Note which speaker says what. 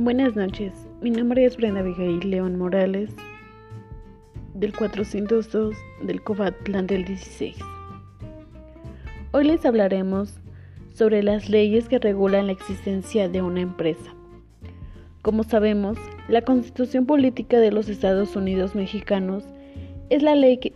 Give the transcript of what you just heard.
Speaker 1: Buenas noches, mi nombre es Brenda Abigail León Morales del 402 del Covatlán del 16. Hoy les hablaremos sobre las leyes que regulan la existencia de una empresa. Como sabemos, la Constitución Política de los Estados Unidos Mexicanos es la ley que...